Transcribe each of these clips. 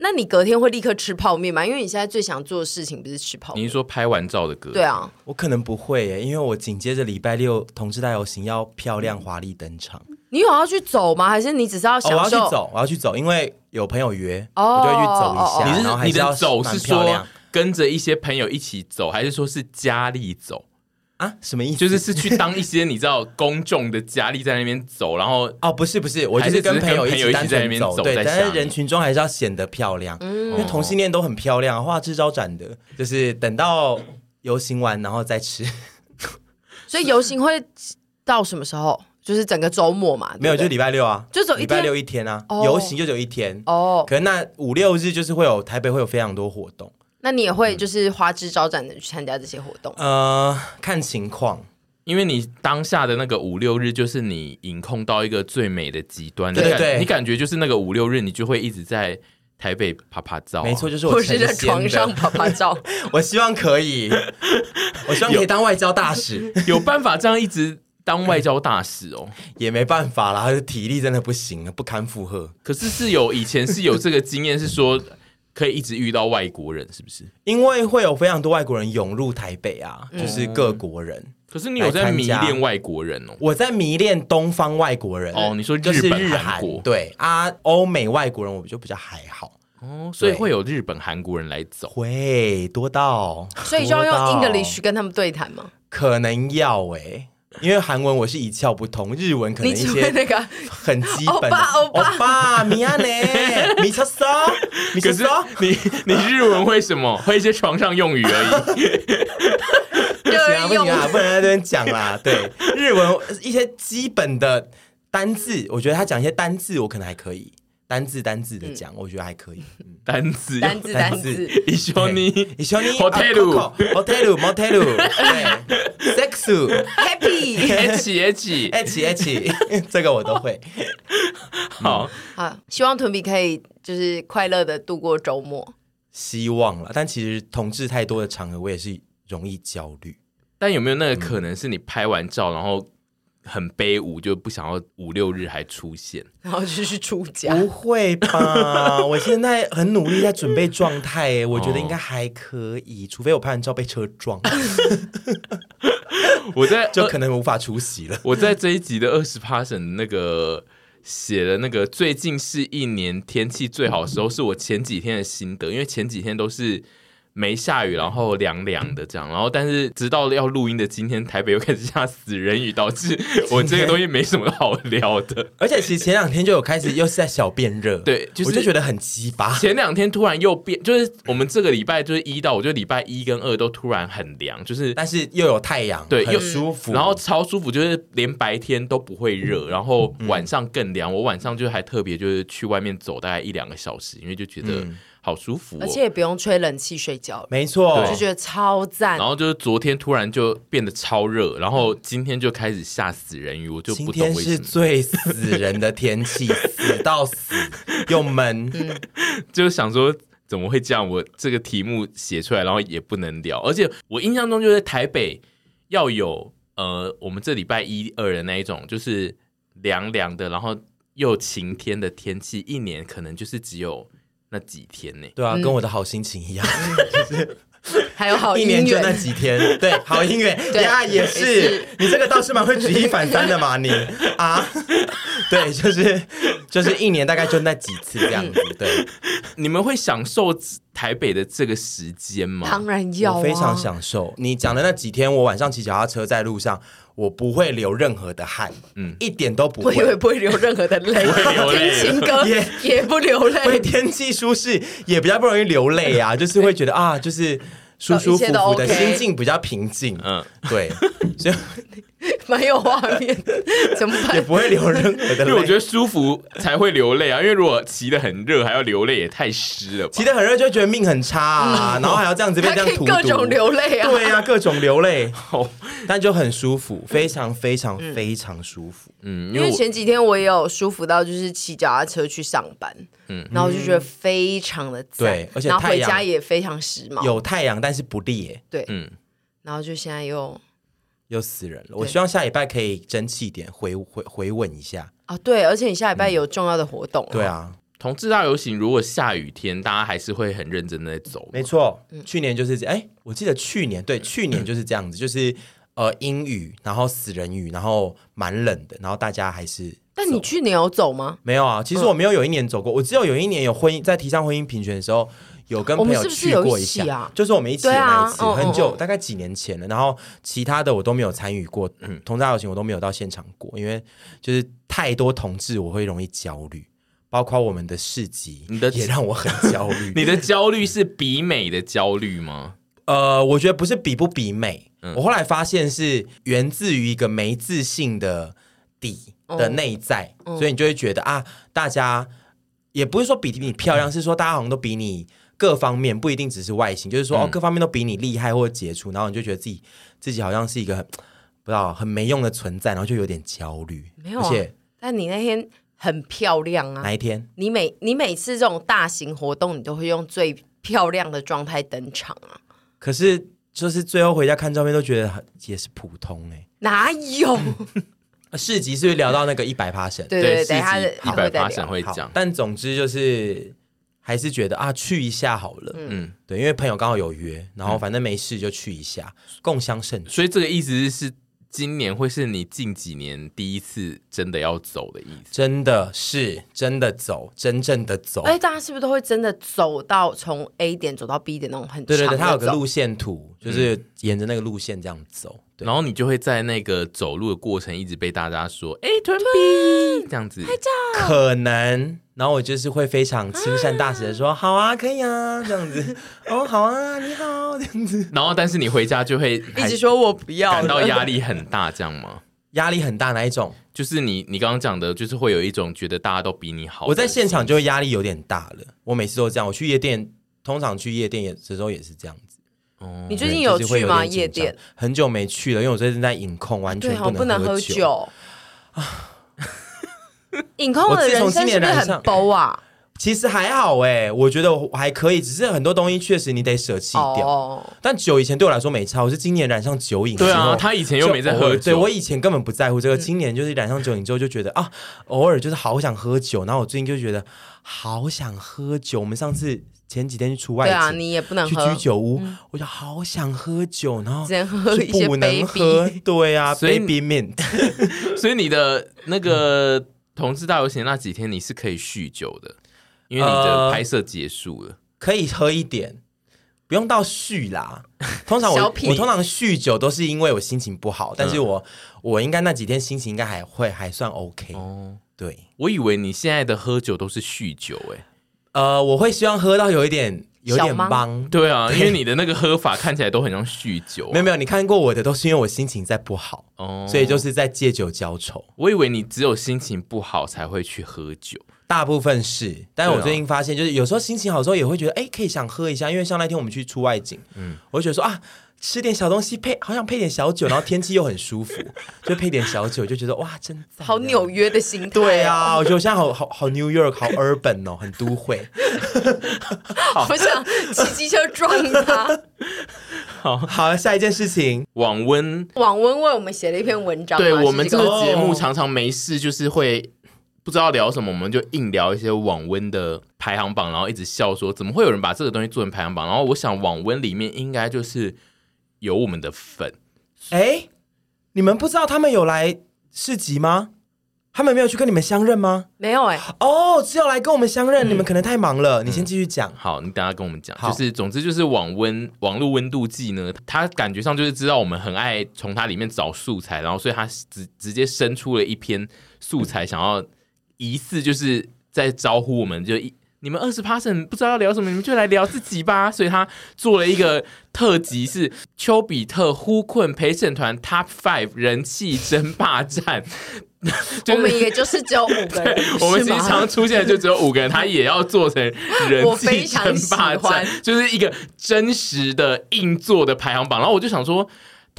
那你隔天会立刻吃泡面吗？因为你现在最想做的事情不是吃泡面。你是说拍完照的歌？对啊，我可能不会耶，因为我紧接着礼拜六同志大游行要漂亮华丽登场。你有要去走吗？还是你只是要享受？哦、我要去走，我要去走，因为有朋友约，哦、我就会去走一下。你是是你的走是说跟着一些朋友一起走，还是说是家里走？啊，什么意思？就是是去当一些你知道公众的佳丽在那边走，然后哦，不是不是，我就是跟朋友一起在那边，走对，但是人群中还是要显得漂亮，嗯、因为同性恋都很漂亮，花枝招展的，就是等到游行完然后再吃。所以游行会到什么时候？就是整个周末嘛？没有，就礼拜六啊，就走礼拜六一天啊，游、哦、行就有一天哦。可能那五六日就是会有台北会有非常多活动。那你也会就是花枝招展的去参加这些活动？呃，看情况，因为你当下的那个五六日，就是你隐控到一个最美的极端。对对对，你感觉就是那个五六日，你就会一直在台北啪啪照、啊。没错，就是我是在床上啪啪照。我希望可以，我希望可以当外交大使，有，有办法这样一直当外交大使哦？也没办法啦，体力真的不行了，不堪负荷。可是是有以前是有这个经验，是说。可以一直遇到外国人，是不是？因为会有非常多外国人涌入台北啊，嗯、就是各国人。可是你有在迷恋外国人哦？我在迷恋东方外国人哦。你说日本、就是日韩国对啊，欧美外国人我就比较还好哦。所以会有日本、韩国人来走，会多到，所以就要用 English 跟他们对谈吗？可能要哎、欸。因为韩文我是一窍不通，日文可能一些那个很基本的。欧巴，欧巴，米亚内，米查索，米查索。你你日文会什么？会一些床上用语而已。不行啊，不行啊，不能在这边讲啦。对，日文一些基本的单字，我觉得他讲一些单字，我可能还可以。单字单字的讲，嗯、我觉得还可以。单字单字单字，一绪に一绪に，hotel hotel motel，对，sex happy h h h h，这个我都会。好。好，希望屯比可以就是快乐的度过周末。希望了，但其实同志太多的场合，我也是容易焦虑。但有没有那个可能是你拍完照，然后？很卑微，就不想要五六日还出现，然后就去出家。不会吧？我现在很努力在准备状态，我觉得应该还可以，哦、除非我拍完照被车撞。我在就可能无法出席了。我在这一集的二十 passion 那个写了那个最近是一年天气最好的时候，是我前几天的心得，因为前几天都是。没下雨，然后凉凉的这样，然后但是直到要录音的今天，台北又开始下死人雨，导致 我这个东西没什么好聊的。而且其实前两天就有开始又是在小变热，对，就是、我就觉得很奇葩。前两天突然又变，就是我们这个礼拜就是一到，我觉得礼拜一跟二都突然很凉，就是但是又有太阳，对，又舒服，然后超舒服，就是连白天都不会热，然后晚上更凉。我晚上就还特别就是去外面走大概一两个小时，因为就觉得。嗯好舒服、哦，而且也不用吹冷气睡觉，没错，就觉得超赞。然后就是昨天突然就变得超热，然后今天就开始下死人雨，我就不懂为什么。今天是最死人的天气，死到死又闷，嗯、就想说怎么会这样？我这个题目写出来，然后也不能聊。而且我印象中就是台北要有呃，我们这礼拜一二的那一种，就是凉凉的，然后又晴天的天气，一年可能就是只有。那几天呢？对啊，跟我的好心情一样，就是 还有好一年就那几天，对，好音乐呀，也是。你这个倒是蛮会举一反三的嘛，你。啊，对，就是就是一年大概就那几次这样子。对，你们会享受台北的这个时间吗？当然要，我非常享受。你讲的那几天，我晚上骑脚踏车在路上。我不会流任何的汗，嗯，一点都不会，我以为不会流任何的泪，听情歌也也不流泪，会天气舒适也比较不容易流泪啊，就是会觉得啊，就是舒舒服服的心境比较平静，嗯，对，所以。蛮有画面，怎么办？也不会流任何的泪，因为我觉得舒服才会流泪啊。因为如果骑得很热还要流泪，也太湿了。骑得很热就会觉得命很差啊，嗯、然后还要这样子被这样荼毒，各种流泪啊。对呀、啊，各种流泪，但就很舒服，非常非常非常舒服。嗯，因为前几天我也有舒服到，就是骑脚踏车去上班，嗯，然后我就觉得非常的赞，对，而且然后回家也非常时髦，有太阳但是不烈，对，嗯，然后就现在又。又死人了！我希望下礼拜可以争气一点，回回回稳一下啊！对，而且你下礼拜有重要的活动，对啊，同志大游行，如果下雨天，大家还是会很认真的在走。没错，去年就是这样，哎，我记得去年对，去年就是这样子，就是呃阴雨，然后死人雨，然后蛮冷的，然后大家还是。但你去年有走吗？没有啊，其实我没有有一年走过，我只有有一年有婚姻在提倡婚姻平权的时候，有跟朋友去过一下，是是一啊、就是我们一起的那一次，啊、很久，哦哦大概几年前了。然后其他的我都没有参与过，嗯，同志大游行我都没有到现场过，因为就是太多同志，我会容易焦虑。包括我们的市集，你的也让我很焦虑。你的焦虑是比美的焦虑吗？呃，我觉得不是比不比美，嗯、我后来发现是源自于一个没自信的底的内在，嗯、所以你就会觉得啊，大家也不是说比你漂亮，嗯、是说大家好像都比你各方面不一定只是外形，就是说、嗯、哦，各方面都比你厉害或者杰出，然后你就觉得自己自己好像是一个很不知道很没用的存在，然后就有点焦虑。没有、啊，而且但你那天。很漂亮啊！哪一天？你每你每次这种大型活动，你都会用最漂亮的状态登场啊！可是，就是最后回家看照片，都觉得很也是普通哎、欸。哪有？市集是不是聊到那个一百 passion？对对对，等下一百 passion 会讲。但总之就是，还是觉得啊，去一下好了。嗯，对，因为朋友刚好有约，然后反正没事就去一下，嗯、共襄盛举。所以这个意思是。今年会是你近几年第一次真的要走的意思，真的是真的走，真正的走。哎，大家是不是都会真的走到从 A 点走到 B 点那种很长的？对对对，它有个路线图，就是沿着那个路线这样走。嗯然后你就会在那个走路的过程一直被大家说：“哎，屯 B 这样子。”拍照可能，然后我就是会非常亲善大使的说：“好啊，可以啊，这样子。”哦，好啊，你好，这样子。然后，但是你回家就会一直说我不要，感到压力很大，这样吗？压力很大哪一种？就是你你刚刚讲的，就是会有一种觉得大家都比你好。我在现场就会压力有点大了。我每次都这样。我去夜店，通常去夜店也这时候也是这样。哦，你最近有去吗？夜店很久没去了，因为我最近在饮控，完全不能喝酒啊。饮控的人生是不是很包啊？其实还好哎，我觉得我还可以，只是很多东西确实你得舍弃掉。但酒以前对我来说没差，我是今年染上酒瘾。对啊，他以前又没在喝酒，对，我以前根本不在乎这个，今年就是染上酒瘾之后就觉得啊，偶尔就是好想喝酒，然后我最近就觉得好想喝酒。我们上次。前几天去出外景，对啊，你也不能喝。去居酒屋，嗯、我就好想喝酒，然后只能喝一些不能喝，对啊，所以 baby mint，所以你的那个同志大游行那几天你是可以酗酒的，因为你的拍摄结束了，呃，可以喝一点，不用到酗啦。通常我我通常酗酒都是因为我心情不好，但是我、嗯、我应该那几天心情应该还会还算 OK 哦。对，我以为你现在的喝酒都是酗酒，欸，哎。呃，我会希望喝到有一点有点懵，对啊，因为你的那个喝法看起来都很像酗酒。没有没有，你看过我的都是因为我心情在不好哦，所以就是在借酒浇愁。我以为你只有心情不好才会去喝酒，大部分是，但是我最近发现，就是有时候心情好的时候也会觉得，哎，可以想喝一下，因为像那天我们去出外景，嗯，我就觉得说啊。吃点小东西配，好想配点小酒，然后天气又很舒服，就配点小酒，就觉得哇，真好纽约的心态。对啊，我觉得我现在好好好 New York，好 urban 哦，很都会。好想骑机车撞他。好好，下一件事情，网温，网温为我们写了一篇文章。对我们这个节目常常没事，就是会不知道聊什么，我们就硬聊一些网温的排行榜，然后一直笑说，怎么会有人把这个东西做成排行榜？然后我想，网温里面应该就是。有我们的粉，哎，你们不知道他们有来市集吗？他们没有去跟你们相认吗？没有哎、欸，哦，只有来跟我们相认。嗯、你们可能太忙了，你先继续讲、嗯。好，你等下跟我们讲。就是，总之就是网温网络温度计呢，他感觉上就是知道我们很爱从它里面找素材，然后所以他直直接生出了一篇素材，想要疑似就是在招呼我们，就一。你们二十 passion 不知道要聊什么，你们就来聊自己吧。所以他做了一个特辑，是丘比特呼困陪审团 Top Five 人气争霸战。就是、我们也就是只有五个人，我们经常出现的就只有五个人，他也要做成人 气争霸战，就是一个真实的硬座的排行榜。然后我就想说。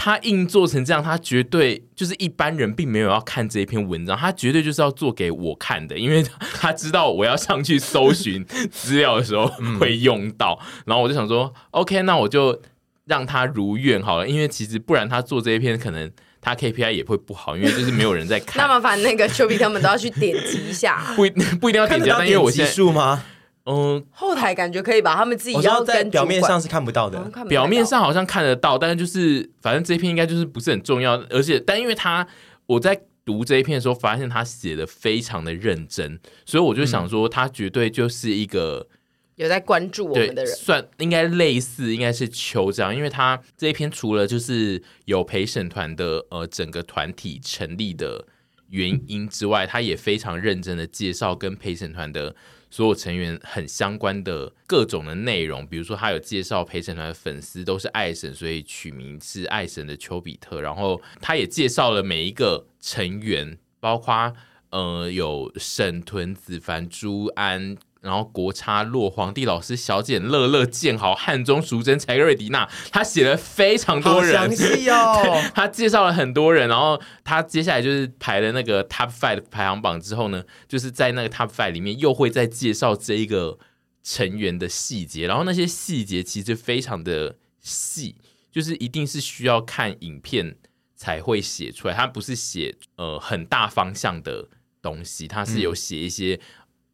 他硬做成这样，他绝对就是一般人并没有要看这一篇文章，他绝对就是要做给我看的，因为 他知道我要上去搜寻资料的时候会用到。然后我就想说，OK，那我就让他如愿好了，因为其实不然他做这一篇可能他 KPI 也会不好，因为就是没有人在看。那麻烦那个丘比他们都要去点击一下，不 不一定要点击，但因为我现在数吗？嗯，后台感觉可以把他们自己要在表面上是看不到的，表面上好像看得到，但是就是反正这一篇应该就是不是很重要，而且但因为他我在读这一篇的时候，发现他写的非常的认真，所以我就想说他绝对就是一个有在关注我们的人，算应该类似应该是邱这样，因为他这一篇除了就是有陪审团的呃整个团体成立的原因之外，他也非常认真的介绍跟陪审团的。所有成员很相关的各种的内容，比如说他有介绍陪审团的粉丝都是爱神，所以取名是爱神的丘比特。然后他也介绍了每一个成员，包括呃有沈屯子、凡朱安。然后国差洛皇帝老师小简乐乐建豪汉中淑贞柴格瑞迪娜，他写了非常多人，详细哦。他介绍了很多人，然后他接下来就是排了那个 Top Five 排行榜之后呢，就是在那个 Top Five 里面又会再介绍这一个成员的细节，然后那些细节其实非常的细，就是一定是需要看影片才会写出来，他不是写呃很大方向的东西，他是有写一些。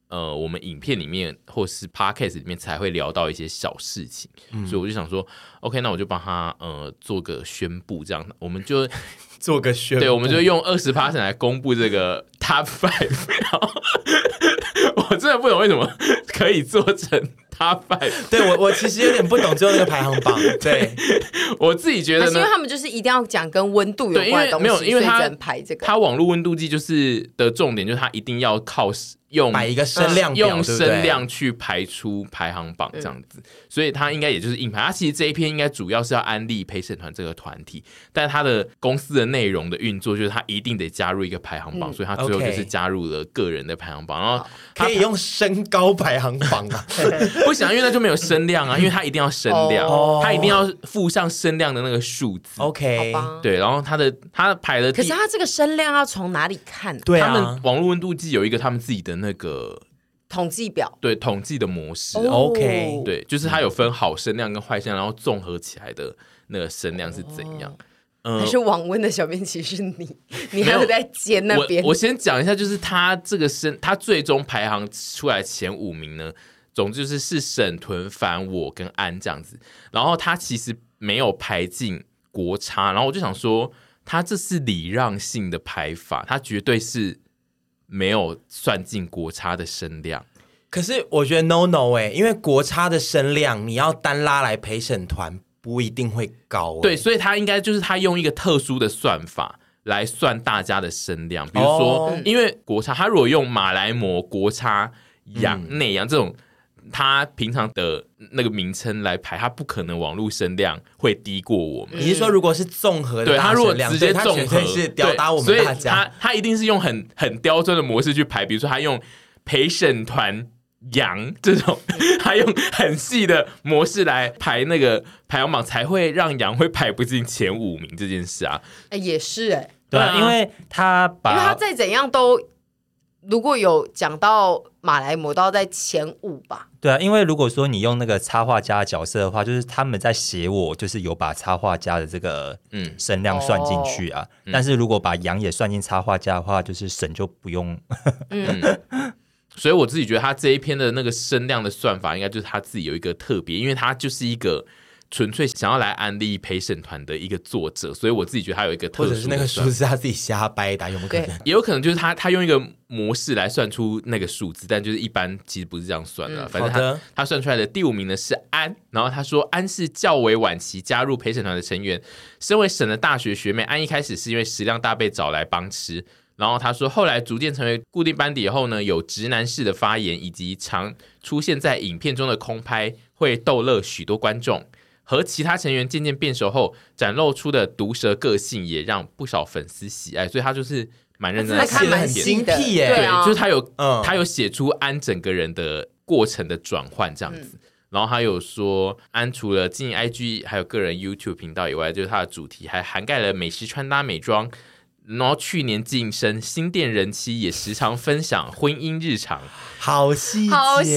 嗯呃，我们影片里面或是 podcast 里面才会聊到一些小事情，嗯、所以我就想说，OK，那我就帮他呃做个宣布，这样我们就 做个宣布，对，我们就用二十 percent 来公布这个 top five。然后 我真的不懂为什么可以做成。他拜，对我我其实有点不懂最后那个排行榜。对我自己觉得呢，因为他们就是一定要讲跟温度有关的东西，没有，因为他排这个，他网络温度计就是的重点就是他一定要靠用买一个声量，用声量去排出排行榜这样子，所以他应该也就是硬排。他其实这一篇应该主要是要安利陪审团这个团体，但他的公司的内容的运作就是他一定得加入一个排行榜，所以他最后就是加入了个人的排行榜，然后可以用身高排行榜啊。不想，因为那就没有声量啊，因为他一定要声量，哦、他一定要附上声量的那个数字。OK，对，然后他的他排的，可是他这个声量要从哪里看？对啊，他们网络温度计有一个他们自己的那个统计表，对，统计的模式。哦、OK，对，就是它有分好声量跟坏声量，然后综合起来的那个声量是怎样？哦嗯，还是网温的小编其实是你，你还有在尖那边。我先讲一下，就是他这个声，他最终排行出来前五名呢。总之就是是沈屯凡我跟安这样子，然后他其实没有排进国差，然后我就想说，他这是礼让性的排法，他绝对是没有算进国差的声量。可是我觉得 no no 哎、欸，因为国差的声量你要单拉来陪审团不一定会高、欸，对，所以他应该就是他用一个特殊的算法来算大家的声量，比如说，oh. 因为国差他如果用马来模国差洋内洋这种。他平常的那个名称来排，他不可能网络声量会低过我们。你是说，如果是综合的，对他如果直接综合是吊打我们大家，他他一定是用很很刁钻的模式去排，比如说他用陪审团羊这种，他用很细的模式来排那个排行榜，才会让羊会排不进前五名这件事啊。哎，也是哎，对啊，因为他把，因为他再怎样都。如果有讲到马来魔，都要在前五吧？对啊，因为如果说你用那个插画家的角色的话，就是他们在写我，就是有把插画家的这个嗯声量算进去啊。嗯、但是如果把羊也算进插画家的话，就是神就不用。嗯，所以我自己觉得他这一篇的那个声量的算法，应该就是他自己有一个特别，因为他就是一个。纯粹想要来安利陪审团的一个作者，所以我自己觉得他有一个特殊，或者是那个数字他自己瞎掰的，有没有可能？也有可能就是他他用一个模式来算出那个数字，但就是一般其实不是这样算的。嗯、反正他他算出来的第五名呢是安，然后他说安是较为晚期加入陪审团的成员，身为省的大学学妹，安一开始是因为食量大被找来帮吃，然后他说后来逐渐成为固定班底以后呢，有直男式的发言，以及常出现在影片中的空拍，会逗乐许多观众。和其他成员渐渐变熟后，展露出的毒舌个性也让不少粉丝喜爱，所以他就是蛮认真的，写的很精辟耶。对，就是他有，嗯、他有写出安整个人的过程的转换这样子。嗯、然后他有说，安除了经营 IG 还有个人 YouTube 频道以外，就是他的主题还涵盖了美食、穿搭、美妆、然后去年晋升新店人妻，也时常分享婚姻日常，好细好细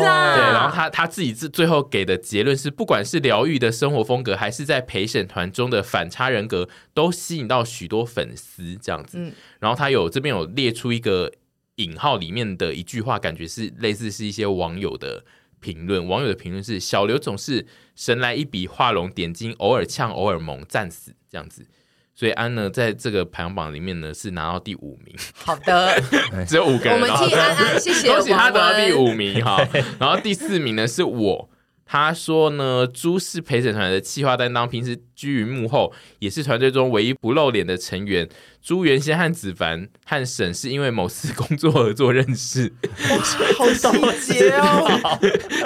啦。对，然后他他自己最最后给的结论是，不管是疗愈的生活风格，还是在陪审团中的反差人格，都吸引到许多粉丝这样子。嗯、然后他有这边有列出一个引号里面的一句话，感觉是类似是一些网友的评论。网友的评论是：小刘总是神来一笔，画龙点睛，偶尔呛，偶尔萌，战死这样子。所以安呢，在这个排行榜里面呢，是拿到第五名。好的，只有五个人。我们替安安谢谢，恭喜他得到第五名哈。然后第四名呢是我。他说呢，朱是陪审团的企划担当，平时居于幕后，也是团队中唯一不露脸的成员。朱原先和子凡和沈是因为某次工作合作认识，哇，好细节哦！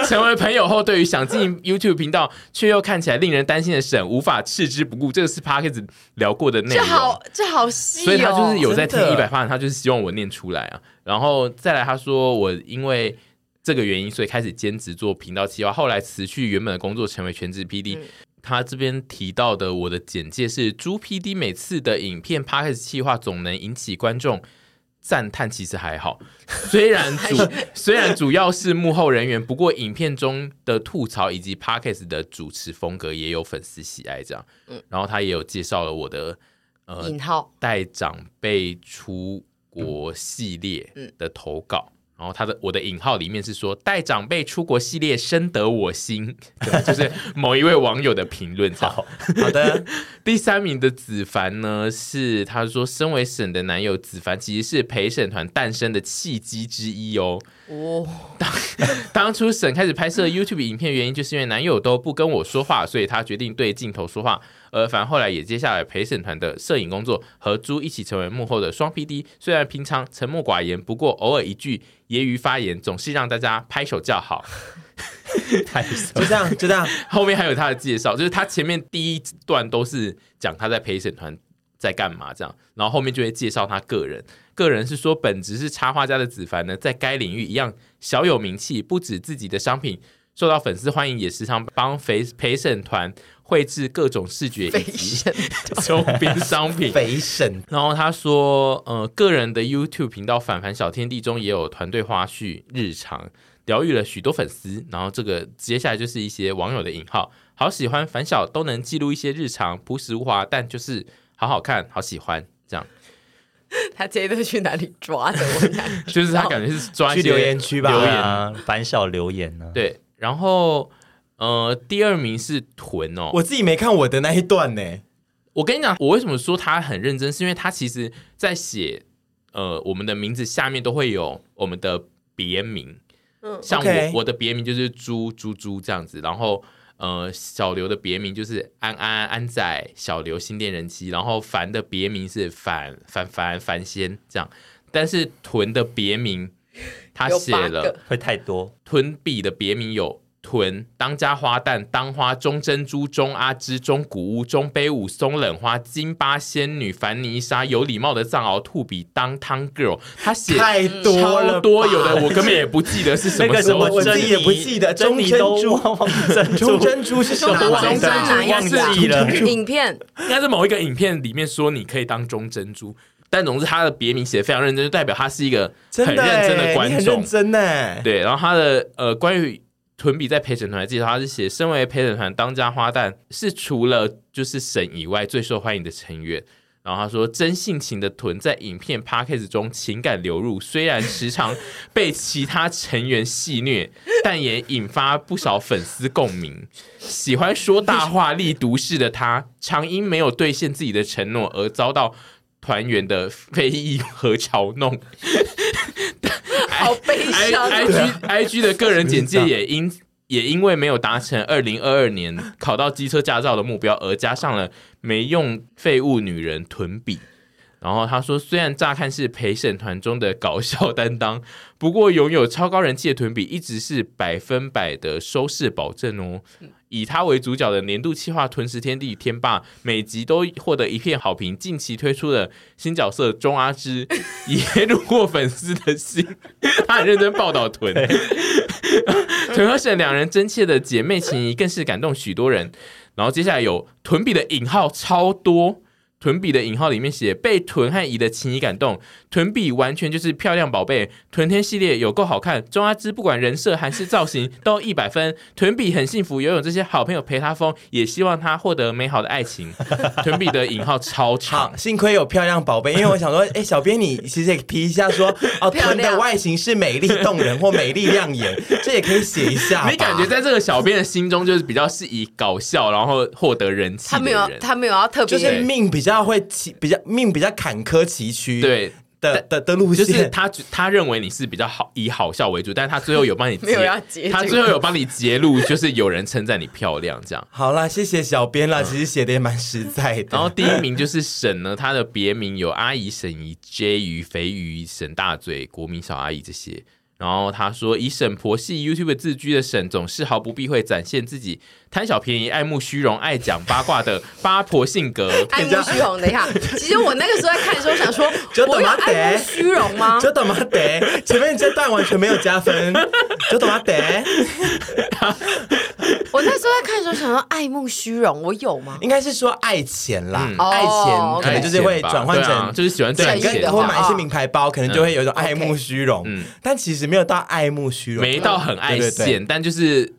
成为朋友后，对于想经营 YouTube 频道却又看起来令人担心的沈，无法置之不顾。这个是 Podcast 聊过的内容，这好这好细哦。所以他就是有在听一百发，他就是希望我念出来啊。然后再来，他说我因为。这个原因，所以开始兼职做频道企划，后来辞去原本的工作，成为全职 PD。嗯、他这边提到的我的简介是：朱 PD 每次的影片 Podcast 企划总能引起观众赞叹，其实还好。虽然主虽然主要是幕后人员，不过影片中的吐槽以及 Podcast 的主持风格也有粉丝喜爱。这样，嗯、然后他也有介绍了我的呃引号带长辈出国系列的投稿。然后他的我的引号里面是说带长辈出国系列深得我心，对，就是某一位网友的评论。好好的，第三名的子凡呢是他说，身为沈的男友，子凡其实是陪审团诞生的契机之一哦。哦，当当初沈开始拍摄 YouTube 影片原因，就是因为男友都不跟我说话，所以他决定对镜头说话。而凡后来也接下来陪审团的摄影工作，和朱一起成为幕后的双 PD。虽然平常沉默寡言，不过偶尔一句揶揄发言，总是让大家拍手叫好。太就这样，就这样。后面还有他的介绍，就是他前面第一段都是讲他在陪审团在干嘛这样，然后后面就会介绍他个人。个人是说，本职是插画家的子凡呢，在该领域一样小有名气，不止自己的商品受到粉丝欢迎，也时常帮陪陪审团。绘制各种视觉以及周边商品。陪审。然后他说，呃，个人的 YouTube 频道《反凡小天地》中也有团队花絮日常，疗愈了许多粉丝。然后这个接下来就是一些网友的引号，好喜欢凡小都能记录一些日常，朴实无华，但就是好好看，好喜欢这样。他这一段去哪里抓的？我 就是他感觉是抓去 留言区吧，留言凡小留言呢、啊。对，然后。呃，第二名是豚哦，我自己没看我的那一段呢。我跟你讲，我为什么说他很认真，是因为他其实在写呃我们的名字下面都会有我们的别名，嗯，像我我的别名就是猪猪猪这样子，然后呃小刘的别名就是安安安仔小刘新店人妻，然后凡的别名是凡凡凡凡仙这样，但是豚的别名他写了会太多，屯比的别名有。屯当家花旦当花中珍珠中阿芝中古屋中杯舞松冷花金巴仙女凡妮莎有礼貌的藏獒兔比当汤 girl，他写太多了多有的我根本也不记得是什么时候，我自己也不记得中珍珠中珍珠是什么？中珍珠忘记了。影片。应该是某一个影片里面说你可以当中珍珠，但总之他的别名写的非常认真，就代表他是一个很认真的观众，真的对。然后他的呃关于。屯比在陪审团的介绍，他是写：身为陪审团当家花旦，是除了就是神以外最受欢迎的成员。然后他说，真性情的屯在影片 Podcast 中情感流入，虽然时常被其他成员戏虐，但也引发不少粉丝共鸣。喜欢说大话、立毒式的他，常因没有兑现自己的承诺而遭到团员的非议和嘲弄。好悲伤。I G I G 的个人简介也因 也因为没有达成二零二二年考到机车驾照的目标，而加上了没用废物女人屯比。然后他说，虽然乍看是陪审团中的搞笑担当，不过拥有超高人气的屯比一直是百分百的收视保证哦。以他为主角的年度企划《屯食天地天霸》，每集都获得一片好评。近期推出的新角色中阿芝 也虏获粉丝的心，他很认真报道屯。屯 和沈两人真切的姐妹情谊更是感动许多人。然后接下来有屯比的引号超多。屯比的引号里面写被屯和乙的情谊感动，屯比完全就是漂亮宝贝，屯天系列有够好看，钟阿芝不管人设还是造型都一百分，屯比很幸福，拥有这些好朋友陪他疯，也希望他获得美好的爱情。屯比的引号超长，幸亏有漂亮宝贝，因为我想说，哎，小编你其实也提一下说，哦，屯的外形是美丽动人或美丽亮眼，这也可以写一下。你感觉在这个小编的心中就是比较是以搞笑然后获得人气，他没有他没有要特别，就是命比较。比较会崎，比较命比较坎坷崎岖，对的的的路线，就是他他认为你是比较好以好笑为主，但是他最后有帮你 没有要截，他最后有帮你截录，就是有人称赞你漂亮，这样。好啦，谢谢小编啦，其实写的也蛮实在的。然后第一名就是 沈呢，他的别名有阿姨、沈姨、J 鱼、肥鱼、沈大嘴、国民小阿姨这些。然后他说，以沈婆系 YouTube 自居的沈，总是毫不避讳展现自己贪小便宜、爱慕虚荣、爱讲八卦的八婆性格。爱慕虚荣，等一下，其实我那个时候在看的时候想说，我有爱慕虚荣吗？就懂吗？得前面这段完全没有加分，就懂吗？得。我那时候在看的时候想说，爱慕虚荣，我有吗？应该是说爱钱啦，爱钱可能就是会转换成，就是喜欢赚钱，或买一些名牌包，可能就会有一种爱慕虚荣。嗯，但其实没有到爱慕虚荣，没到很爱现，但就是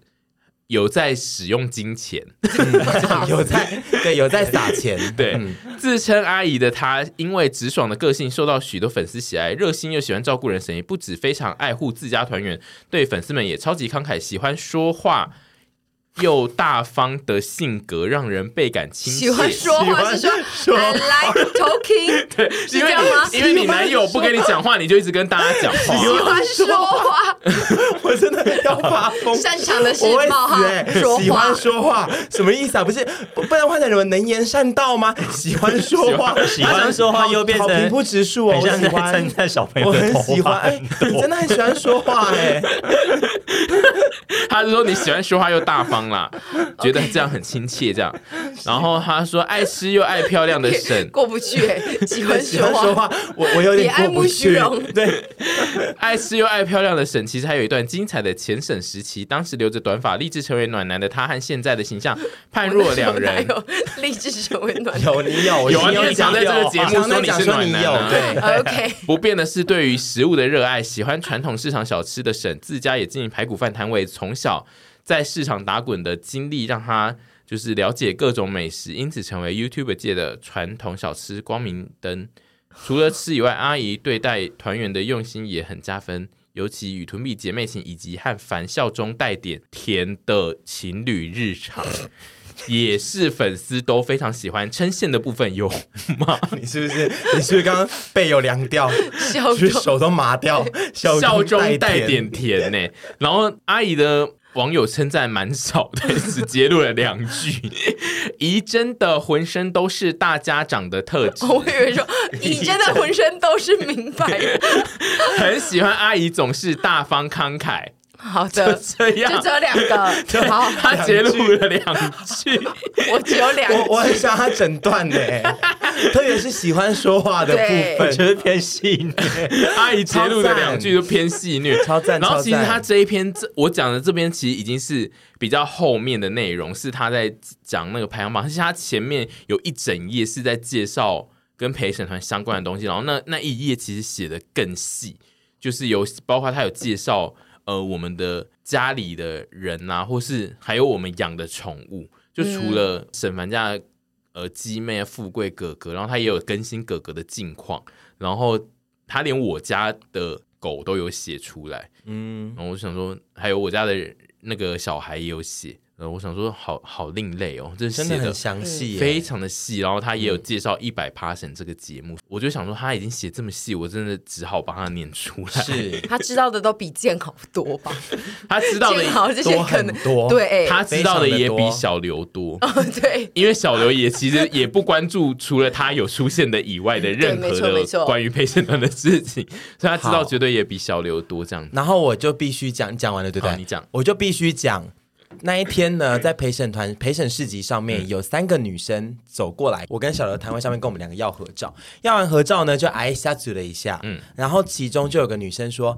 有在使用金钱，有在对有在撒钱。对，自称阿姨的她，因为直爽的个性受到许多粉丝喜爱，热心又喜欢照顾人，神也不止非常爱护自家团员，对粉丝们也超级慷慨，喜欢说话。又大方的性格让人倍感亲切。喜欢说话是说 I like talking，对，是这样吗？因为你男友不跟你讲话，你就一直跟大家讲话。喜欢说话，我真的要发疯。擅长的是冒号，喜欢说话什么意思啊？不是，不然换成什么能言善道吗？喜欢说话，喜欢说话又变成平铺直述哦。我喜欢在小朋友，我很喜欢，哎，真的很喜欢说话哎。他是说你喜欢说话又大方啦，觉得 这样很亲切，这样。然后他说爱吃又爱漂亮的沈 过不去，喜欢说话，我我有点过不去。对，爱吃又爱漂亮的沈，其实还有一段精彩的前沈时期，当时留着短发，立志成为暖男的他和现在的形象判若两人。立志成为暖男，有你有，有啊，你常在这个节目说你是暖男。对，OK。不变的是对于食物的热爱，喜欢传统市场小吃的沈，自家也经营排骨饭摊位，从小在市场打滚的经历，让他就是了解各种美食，因此成为 YouTube 界的传统小吃光明灯。除了吃以外，阿姨对待团员的用心也很加分，尤其与屯比姐妹情，以及和凡笑中带点甜的情侣日常。也是粉丝都非常喜欢称羡的部分有吗？你是不是？你是不是刚刚背有凉掉，笑手都麻掉，笑中带点甜呢？然后阿姨的网友称赞蛮少的，只揭露了两句。姨真的浑身都是大家长的特质，我以为说姨真的浑身都是明白人，很喜欢阿姨总是大方慷慨。好的，就这样，就只有两个。好，他截录了两句，我只有两句，我很想他整段呢，特别是喜欢说话的部分，我觉得偏戏虐。阿姨截录的两句就偏戏虐，超赞。然后其实他这一篇，这我讲的这边其实已经是比较后面的内容，是他在讲那个排行榜。其实他前面有一整页是在介绍跟陪审团相关的东西，然后那那一页其实写的更细，就是有包括他有介绍。呃，我们的家里的人啊，或是还有我们养的宠物，就除了沈凡家的呃鸡妹啊、富贵哥哥，然后他也有更新哥哥的近况，然后他连我家的狗都有写出来，嗯，然后我想说，还有我家的那个小孩也有写。呃，我想说好，好好另类哦，这写的很详细，非常的细。然后他也有介绍一百 Passion 这个节目，嗯、我就想说他已经写这么细，我真的只好把它念出来。是他知道的都比建豪多吧？他知道的多很多，对，他知道的也比小刘多。哦，对，因为小刘也其实也不关注除了他有出现的以外的任何的关于陪审团的事情，所以他知道绝对也比小刘多这样。然后我就必须讲，讲完了对不对？你讲，我就必须讲。那一天呢，在陪审团陪审市集上面，有三个女生走过来，我跟小刘谈话上面跟我们两个要合照，要完合照呢，就挨下子了一下，嗯，然后其中就有个女生说：“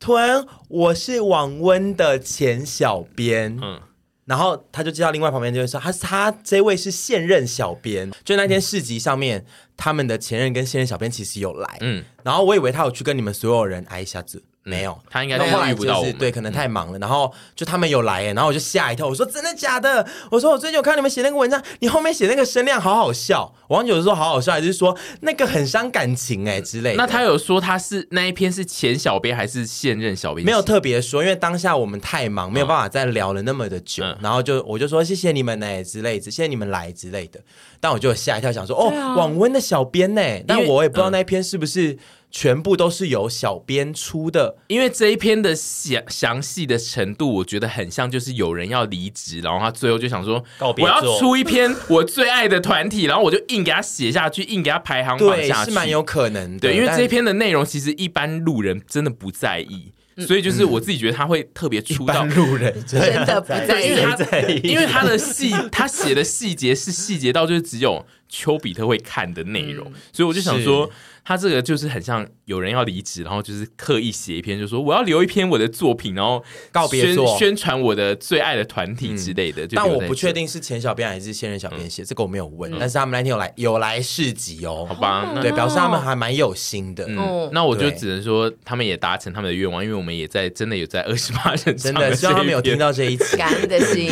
屯，我是网温的前小编。”嗯，然后他就知道另外旁边就会说，他他这位是现任小编，就那天市集上面，他们的前任跟现任小编其实有来，嗯，然后我以为他有去跟你们所有人挨一下子。没有，他应该都遇不到我们。对，可能太忙了。然后就他们有来，然后我就吓一跳。我说真的假的？我说我最近有看你们写那个文章，你后面写那个声量好好笑。我忘记有说好好笑，还是说那个很伤感情哎之类的。那他有说他是那一篇是前小编还是现任小编？没有特别说，因为当下我们太忙，没有办法再聊了那么的久。然后就我就说谢谢你们呢之类的，谢谢你们来之类的。但我就吓一跳，想说哦，网温的小编呢？但我也不知道那一篇是不是。全部都是由小编出的，因为这一篇的详详细的程度，我觉得很像就是有人要离职，然后他最后就想说，我要出一篇我最爱的团体，然后我就硬给他写下去，硬给他排行榜下去，是蛮有可能的。对，因为这一篇的内容其实一般路人真的不在意，所以就是我自己觉得他会特别出到路人真的不在意，因为他的细，他写的细节是细节到就是只有丘比特会看的内容，所以我就想说。他这个就是很像有人要离职，然后就是刻意写一篇，就说我要留一篇我的作品，然后告别宣，宣传我的最爱的团体之类的。但我不确定是前小编还是现任小编写，这个我没有问。但是他们那天有来有来市集哦，好吧，对，表示他们还蛮有心的。嗯，那我就只能说他们也达成他们的愿望，因为我们也在真的有在二十八人，真的希望他们有听到这一集，感恩的心。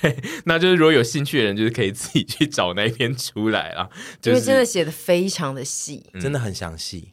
对，那就是如果有兴趣的人，就是可以自己去找那一篇出来啊，因为真的写的非常的细，真的。很详细，